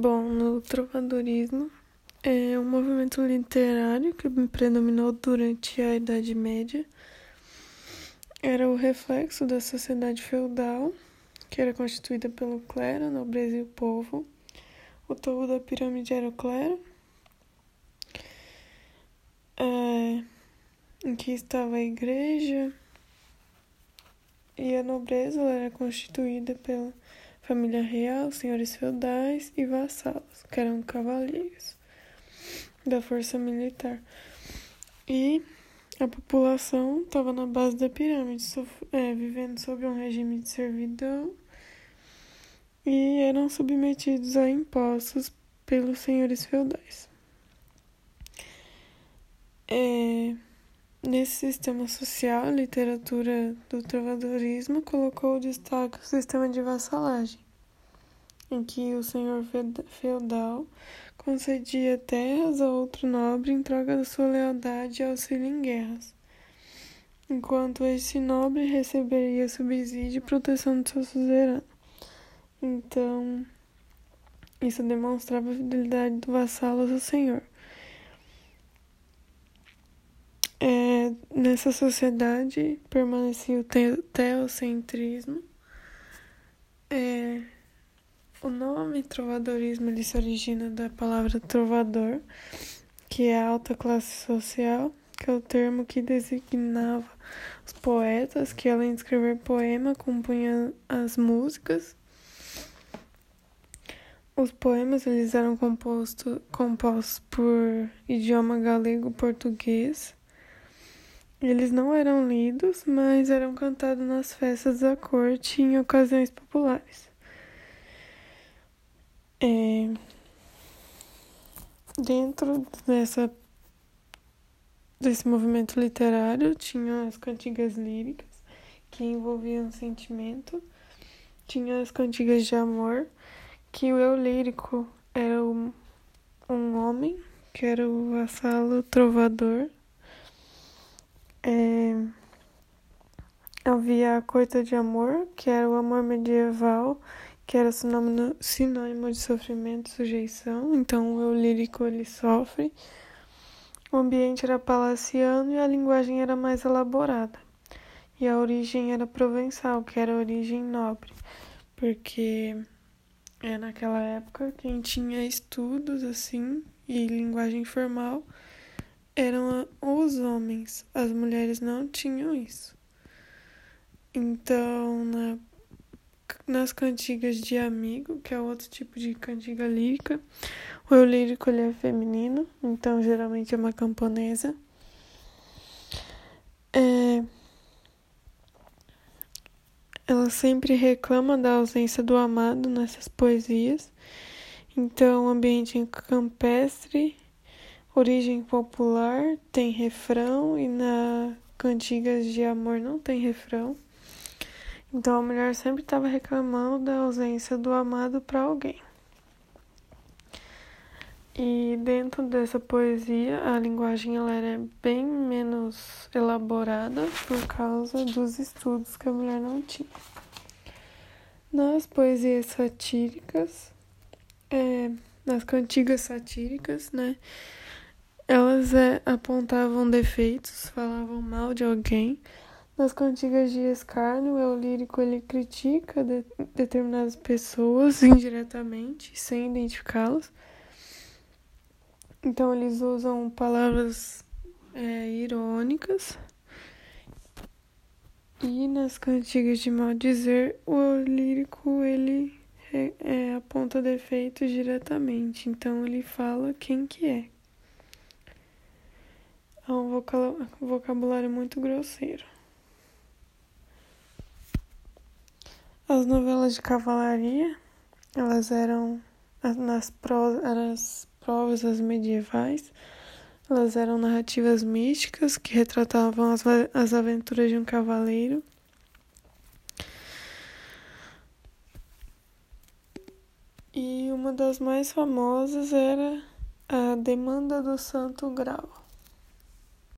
Bom, no trovadorismo é um movimento literário que predominou durante a Idade Média. Era o reflexo da sociedade feudal, que era constituída pelo clero, nobreza e o povo. O topo da pirâmide era o clero, é, em que estava a igreja, e a nobreza era constituída pela família real, senhores feudais e vassalos, que eram cavaleiros da força militar. E a população estava na base da pirâmide, é, vivendo sob um regime de servidão e eram submetidos a impostos pelos senhores feudais. É, nesse sistema social, a literatura do trovadorismo colocou destaque o sistema de vassalagem, em que o senhor feudal concedia terras a outro nobre em troca da sua lealdade e auxílio em guerras, enquanto esse nobre receberia subsídio e proteção do seu suzerano. Então, isso demonstrava a fidelidade do vassalo ao seu senhor. É, nessa sociedade permanecia o teocentrismo. É, o nome trovadorismo ele se origina da palavra trovador, que é a alta classe social, que é o termo que designava os poetas que, além de escrever poema, compunham as músicas os poemas eles eram composto, compostos por idioma galego-português. Eles não eram lidos, mas eram cantados nas festas da corte em ocasiões populares. É... Dentro dessa desse movimento literário tinha as cantigas líricas que envolviam sentimento, tinha as cantigas de amor que o eu lírico era um, um homem, que era o vassalo trovador. É, havia a coita de amor, que era o amor medieval, que era sinônimo, sinônimo de sofrimento e sujeição. Então, o eu lírico ele sofre. O ambiente era palaciano e a linguagem era mais elaborada. E a origem era provençal, que era a origem nobre, porque é, naquela época, quem tinha estudos assim e linguagem formal eram os homens, as mulheres não tinham isso. Então, na, nas cantigas de amigo, que é outro tipo de cantiga lírica, o eu lírico ele é feminino, então geralmente é uma camponesa. É, ela sempre reclama da ausência do amado nessas poesias. Então, ambiente campestre, origem popular, tem refrão e na cantigas de amor não tem refrão. Então a mulher sempre estava reclamando da ausência do amado para alguém. E dentro dessa poesia, a linguagem ela era bem menos elaborada por causa dos estudos que a mulher não tinha. Nas poesias satíricas, é, nas cantigas satíricas, né, elas é, apontavam defeitos, falavam mal de alguém. Nas cantigas de escárnio, o lírico ele critica de, determinadas pessoas indiretamente, sem identificá-las. Então eles usam palavras é, irônicas. E nas cantigas de mal dizer, o lírico ele é, é, aponta defeitos diretamente. Então ele fala quem que é. É um vocabulário muito grosseiro. As novelas de cavalaria, elas eram nas prosas, provas medievais. Elas eram narrativas místicas que retratavam as, as aventuras de um cavaleiro. E uma das mais famosas era a Demanda do Santo Grau.